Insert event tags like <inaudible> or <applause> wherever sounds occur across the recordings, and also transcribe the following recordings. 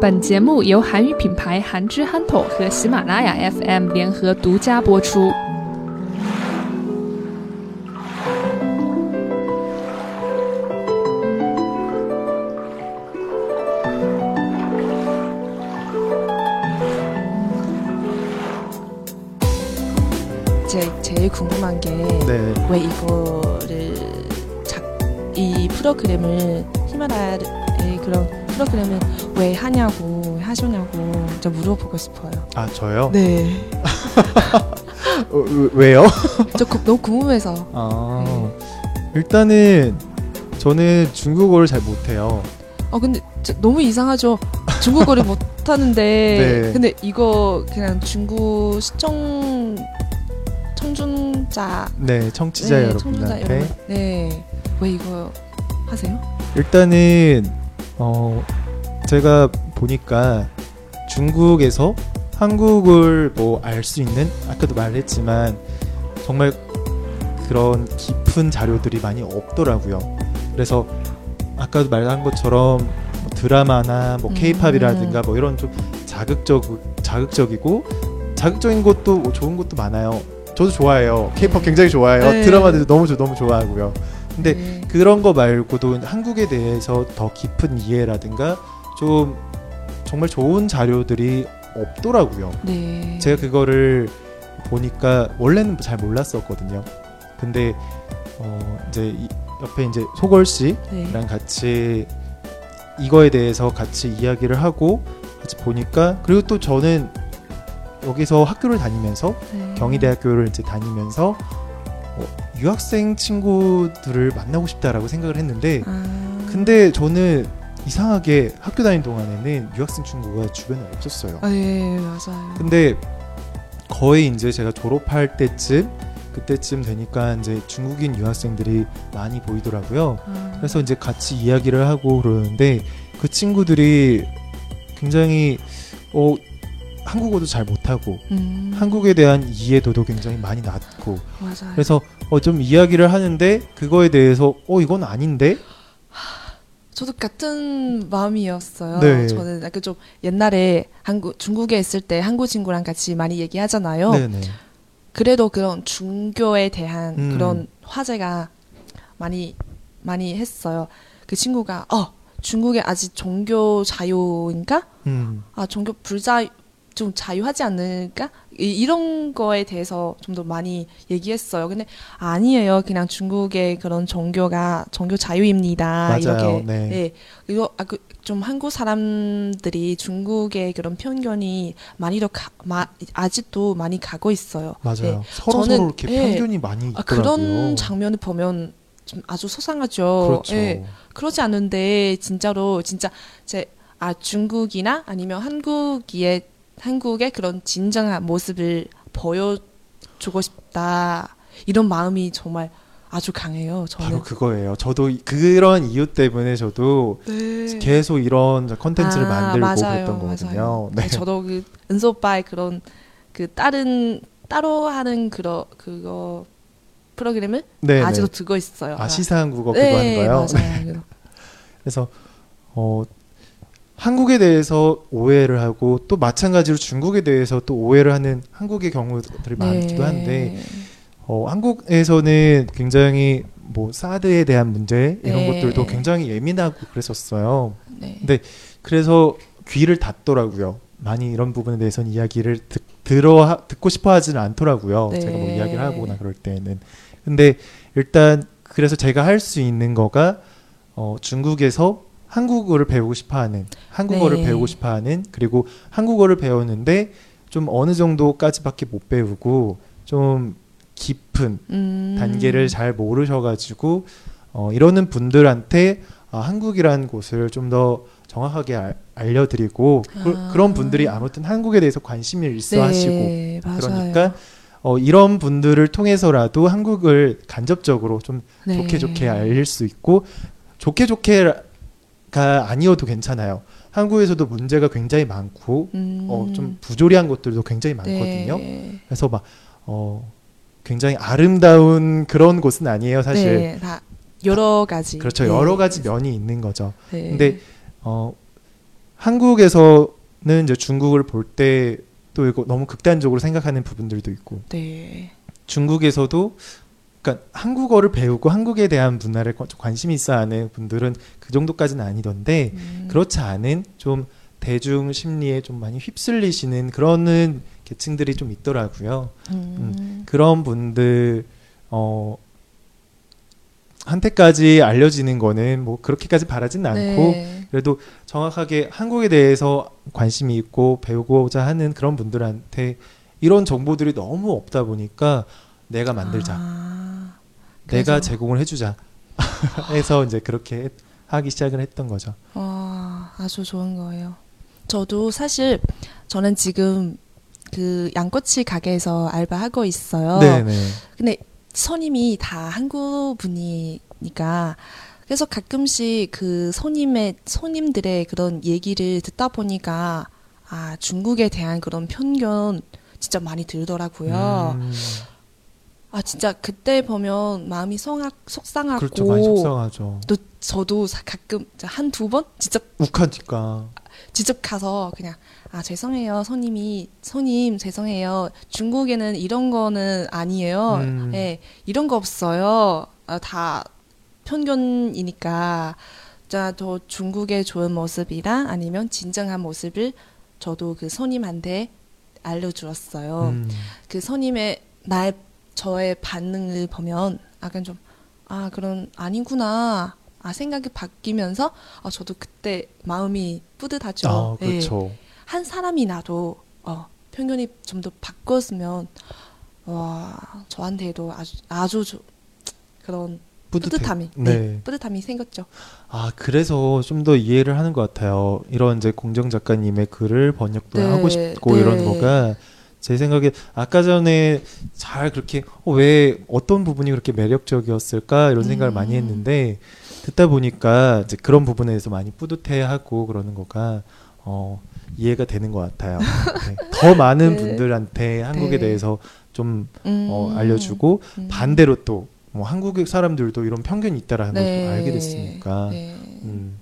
本节目由韩语品牌韩之憨头和喜马拉雅 FM 联合独家播出。 제 제일 궁금한 게 왜 네. 이거를 작, 이 프로그램을 히말라야의 그런 프로그램을 왜 하냐고 왜 하셨냐고 좀 물어보고 싶어요. 아 저요? 네. <laughs> 어, 왜- 왜요? <laughs> 저 그- 너무 궁금해서. 아 일단은 저는 중국어를 잘 못해요. 어 근데 저- 너무 이상하죠. 중국어를 <laughs> 못 하는데 네. 근데 이거 그냥 중국 시청 청중자 네, 청취자 네, 청중자 여러분들한테 여러분 네. 왜 이거 하세요? 일단은 어 제가 보니까 중국에서 한국을 뭐 알 수 있는 아까도 말했지만 정말 그런 깊은 자료들이 많이 없더라고요. 그래서 아까도 말한 것처럼 뭐 드라마나 뭐 음. 케이팝이라든가 뭐 이런 좀 자극적 자극적이고 자극적인 것도 뭐 좋은 것도 많아요. 저도 좋아해요. 케이팝 굉장히 좋아해요. 네. 드라마들도 너무 좋- 너무 좋아하고요. 근데 네. 그런 거 말고도 한국에 대해서 더 깊은 이해라든가 좀 정말 좋은 자료들이 없더라고요. 네. 제가 그거를 보니까 원래는 잘 몰랐었거든요. 근데 어 이제 이- 옆에 이제 소걸 씨랑 네. 같이 이거에 대해서 같이 이야기를 하고 같이 보니까 그리고 또 저는 여기서 학교를 다니면서 네. 경희대학교를 이제 다니면서 어, 유학생 친구들을 만나고 싶다라고 생각을 했는데 아. 근데 저는 이상하게 학교 다니는 동안에는 유학생 친구가 주변에 없었어요. 아, 예, 맞아요. 근데 거의 이제 제가 졸업할 때쯤 그때쯤 되니까 이제 중국인 유학생들이 많이 보이더라고요. 아. 그래서 이제 같이 이야기를 하고 그러는데 그 친구들이 굉장히 어 한국어도 잘 못하고 음. 한국에 대한 이해도도 굉장히 많이 낮고 맞아요. 그래서 어 좀 이야기를 하는데 그거에 대해서 어 이건 아닌데 저도 같은 마음이었어요. 네. 저는 약간 좀 옛날에 한국 중국에 있을 때 한국 친구랑 같이 많이 얘기하잖아요. 네네 그래도 그런 중교에 대한 음. 그런 화제가 많이 많이 했어요. 그 친구가 어 중국에 아직 종교 자유인가? 음 아 종교 불자 좀 자유하지 않을까? 이, 이런 거에 대해서 좀 더 많이 얘기했어요. 근데 아니에요. 그냥 중국의 그런 종교가 종교 자유입니다. 맞아요. 이렇게 네. 네. 이거 아, 그, 좀 한국 사람들이 중국의 그런 편견이 많이 더 가, 마, 아직도 많이 가고 있어요. 맞아요 네. 서로 저는, 서로 이렇게 예. 편견이 많이 아, 있더라고요. 그런 장면을 보면 좀 아주 속상하죠. 그렇죠. 예. 그러지 않은데 진짜로 진짜 제 아 중국이나 아니면 한국의 한국의 그런 진정한 모습을 보여주고 싶다 이런 마음이 정말 아주 강해요. 저는. 바로 그거예요. 저도 이- 그런 이유 때문에 저도 네. 계속 이런 컨텐츠를 아, 만들고 맞아요, 그랬던 거거든요. 맞아요. 네. 저도 그 은소 오빠의 그런 그 다른 따로 하는 그런 그거 프로그램을 네, 아직도 네. 듣고 있어요. 아 시사 한 국어 그거 네, 하는 거요. 맞아요. <laughs> 그래서 어 한국에 대해서 오해를 하고 또 마찬가지로 중국에 대해서 또 오해를 하는 한국의 경우들이 많기도 한데 어 한국에서는 굉장히 뭐 사드에 대한 문제 이런 네. 것들도 굉장히 예민하고 그랬었어요. 네. 근데 그래서 귀를 닫더라고요. 많이 이런 부분에 대해서는 이야기를 듣, 들어 하- 듣고 싶어 하지는 않더라고요. 네. 제가 뭐 이야기를 하거나 그럴 때는. 근데 일단 그래서 제가 할 수 있는 거가 어, 중국에서 한국어를 배우고 싶어 하는 한국어를 네. 배우고 싶어 하는 그리고 한국어를 배우는데 좀 어느 정도까지밖에 못 배우고 좀 깊은 음. 단계를 잘 모르셔가지고 어, 이러는 분들한테 아, 한국이라는 곳을 좀 더 정확하게 알, 알려드리고 그, 아. 그 런 분들이 아무튼 한국에 대해서 관심이 있어 하시고 네. 그러니까 어, 이런 분들을 통해서라도 한국을 간접적으로 좀 네. 좋게 좋게 알릴 수 있고 좋게 좋게 가 아니어도 괜찮아요. 한국에서도 문제가 굉장히 많고 음. 어, 좀 부조리한 것들도 굉장히 많거든요. 네. 그래서 막 어, 굉장히 아름다운 그런 곳은 아니에요, 사실. 네, 다 여러 가지. 그렇죠. 네. 여러 가지 면이 있는 거죠. 네. 근데 어 한국에서는 이제 중국을 볼 때 또 이거 너무 극단적으로 생각하는 부분들도 있고 네. 중국에서도 그러니까 한국어를 배우고 한국에 대한 문화를 관- 관심이 있어 하는 분들은 그 정도까지는 아니던데 음. 그렇지 않은 좀 대중 심리에 좀 많이 휩쓸리시는 그런 계층들이 좀 있더라고요. 음. 그런 분들 어 한테까지 알려지는 거는 뭐 그렇게까지 바라진 않고 네. 그래도 정확하게 한국에 대해서 관심이 있고 배우고자 하는 그런 분들한테 이런 정보들이 너무 없다 보니까 내가 만들자, 아, 내가 제공을 해주자 <laughs> 해서 이제 그렇게 하기 시작을 했던 거죠. 와, 아주 좋은 거예요. 저도 사실 저는 지금 그 양꼬치 가게에서 알바하고 있어요. 네네. 근데 손님이 다 한국 분이니까 그래서 가끔씩 그 손님의 손님들의 그런 얘기를 듣다 보니까 아 중국에 대한 그런 편견 진짜 많이 들더라고요. 음, 아 진짜 그때 보면 마음이 속아, 속상하고 그렇죠. 많이 속상하죠. 또 저도 사- 가끔 한 두 번 직접 욱하니까. 직접 가서 그냥 아 죄송해요 손님이 손님 죄송해요 중국에는 이런 거는 아니에요 음. 예 이런 거 없어요 아, 다 편견이니까 자저 중국의 좋은 모습이랑 아니면 진정한 모습을 저도 그 손님한테 알려주었어요 음, 그 손님의 날 저의 반응을 보면 약간 좀 아 그런 아니구나 아 생각이 바뀌면서 아 저도 그때 마음이 뿌듯하죠. 아, 예. 그렇죠. 한 사람이 나도 어 편견이 좀 더 바꿨으면 와 저한테도 아주 아주 조- 그런. 뿌듯함이 네. 네. 뿌듯함이 생겼죠. 아, 그래서 좀 더 이해를 하는 것 같아요. 이런 이제 공정 작가님의 글을 번역도 네, 하고 싶고 네. 이런 거가 제 생각에 아까 전에 잘 그렇게 어, 왜 어떤 부분이 그렇게 매력적이었을까 이런 생각을 음. 많이 했는데 듣다 보니까 이제 그런 부분에 대해서 많이 뿌듯해하고 그러는 거가 어, 이해가 되는 것 같아요. 네. <laughs> 더 많은 네. 분들한테 한국에 네. 대해서 좀 음. 어, 알려주고 음. 반대로 또 뭐 한국 사람들도 이런 편견이 있다라는 걸 네. 또 알게 됐으니까 네. 음.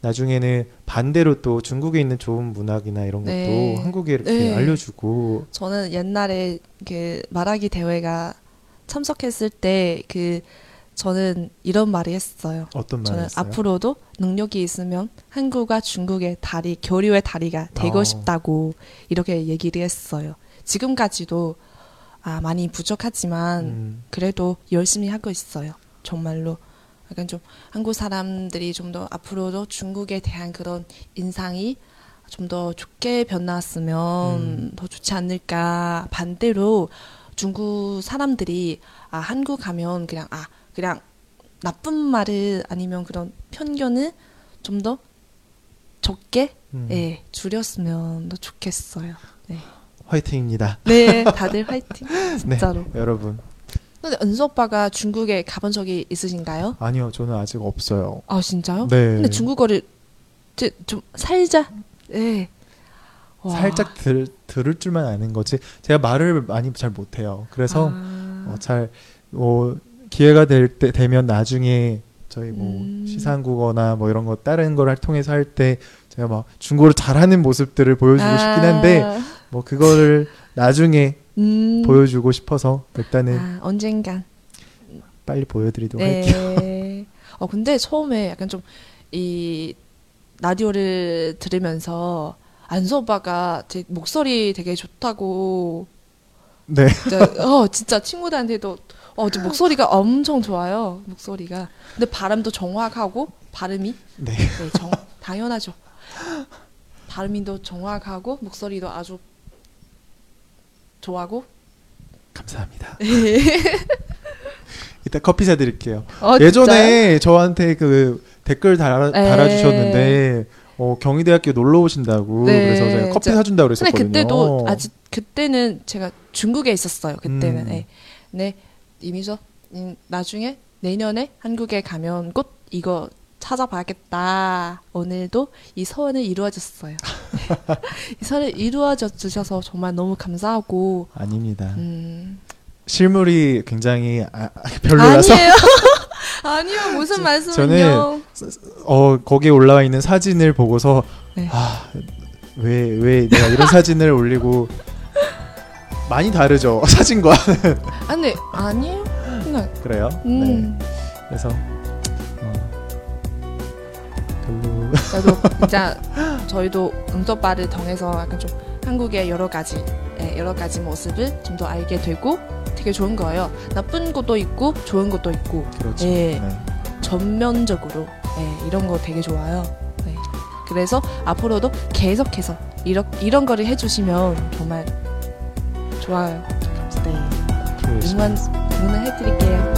나중에는 반대로 또 중국에 있는 좋은 문학이나 이런 것도 네. 한국에 이렇게 네. 알려주고 저는 옛날에 그 말하기 대회가 참석했을 때 그 저는 이런 말을 했어요. 어떤 저는 말이었어요? 앞으로도 능력이 있으면 한국과 중국의 다리 교류의 다리가 되고 어. 싶다고 이렇게 얘기를 했어요. 지금까지도 아 많이 부족하지만 음, 그래도 열심히 하고 있어요. 정말로 약간 좀 한국 사람들이 좀 더 앞으로도 중국에 대한 그런 인상이 좀 더 좋게 변화했으면 음. 더 좋지 않을까. 반대로 중국 사람들이 아 한국 가면 그냥 아 그냥 나쁜 말을 아니면 그런 편견을 좀 더 적게 음. 예 줄였으면 더 좋겠어요. 네, 화이팅입니다. 네 <laughs> 다들 화이팅 네, 진짜로. 여러분. 근데 은수 오빠가 중국에 가본 적이 있으신가요? 아니요, 저는 아직 없어요. 아 진짜요? 네. 근데 중국어를 좀, 좀 살짝 네. 와. 살짝 들, 들을 줄만 아는 거지. 제가 말을 많이 잘 못해요. 그래서 아. 어, 잘 뭐, 기회가 될 때 되면 나중에 저희 뭐 음. 시상국어나 뭐 이런 거 다른 걸 통해서 할 때 제가 막 중국어를 잘하는 모습들을 보여주고 싶긴 한데 아. 뭐 그거를 나중에 음. 보여주고 싶어서 일단은 아, 언젠간 빨리 보여드리도록 할게요. 네. 어 근데 처음에 약간 좀 이 라디오를 들으면서 안수 오빠가 제 목소리 되게 좋다고 네. 진짜, 어 진짜 친구들한테도 어, 저 목소리가 엄청 좋아요. 목소리가. 근데 발음도 정확하고 발음이 네. 네, 정, 당연하죠. 발음도 정확하고 목소리도 아주 좋아하고. 감사합니다. <laughs> <laughs> 이따 커피 사드릴게요. 어, 예전에 저한테 그 댓글 달아, 에. 달아주셨는데 어, 경희대학교 놀러 오신다고 네, 그래서 제가 커피 저- 사준다고 그랬었거든요. 그때도 아직 그때는 제가 중국에 있었어요. 그때는. 음. 네. 네. 이미서 음, 나중에 내년에 한국에 가면 꼭 이거 찾아봐야겠다. 오늘도 이 소원을 이루어졌어요. <laughs> 이 소원을 이루어져 주셔서 정말 너무 감사하고 아닙니다. 음, 실물이 굉장히 아, 아, 별로라서 아니에요. <laughs> 아니요 무슨 말씀은요? 어 거기에 올라와 있는 사진을 보고서 네. 아왜 왜 내가 이런 사진을 올리고 많이 다르죠 사진과 아 근데 아니에요. 그냥 그래요. 음. 네. 그래서 그래도 진짜 저희도 응도바를 통해서 약간 좀 한국의 여러 가지 예, 여러 가지 모습을 좀 더 알게 되고 되게 좋은 거예요. 나쁜 것도 있고 좋은 것도 있고 그렇죠. 예. 네. 전면적으로 예, 이런 거 되게 좋아요. 네. 그래서 앞으로도 계속해서 이런 이런 거를 해주시면 정말 좋아요. 네. 응원 응원해 드릴게요.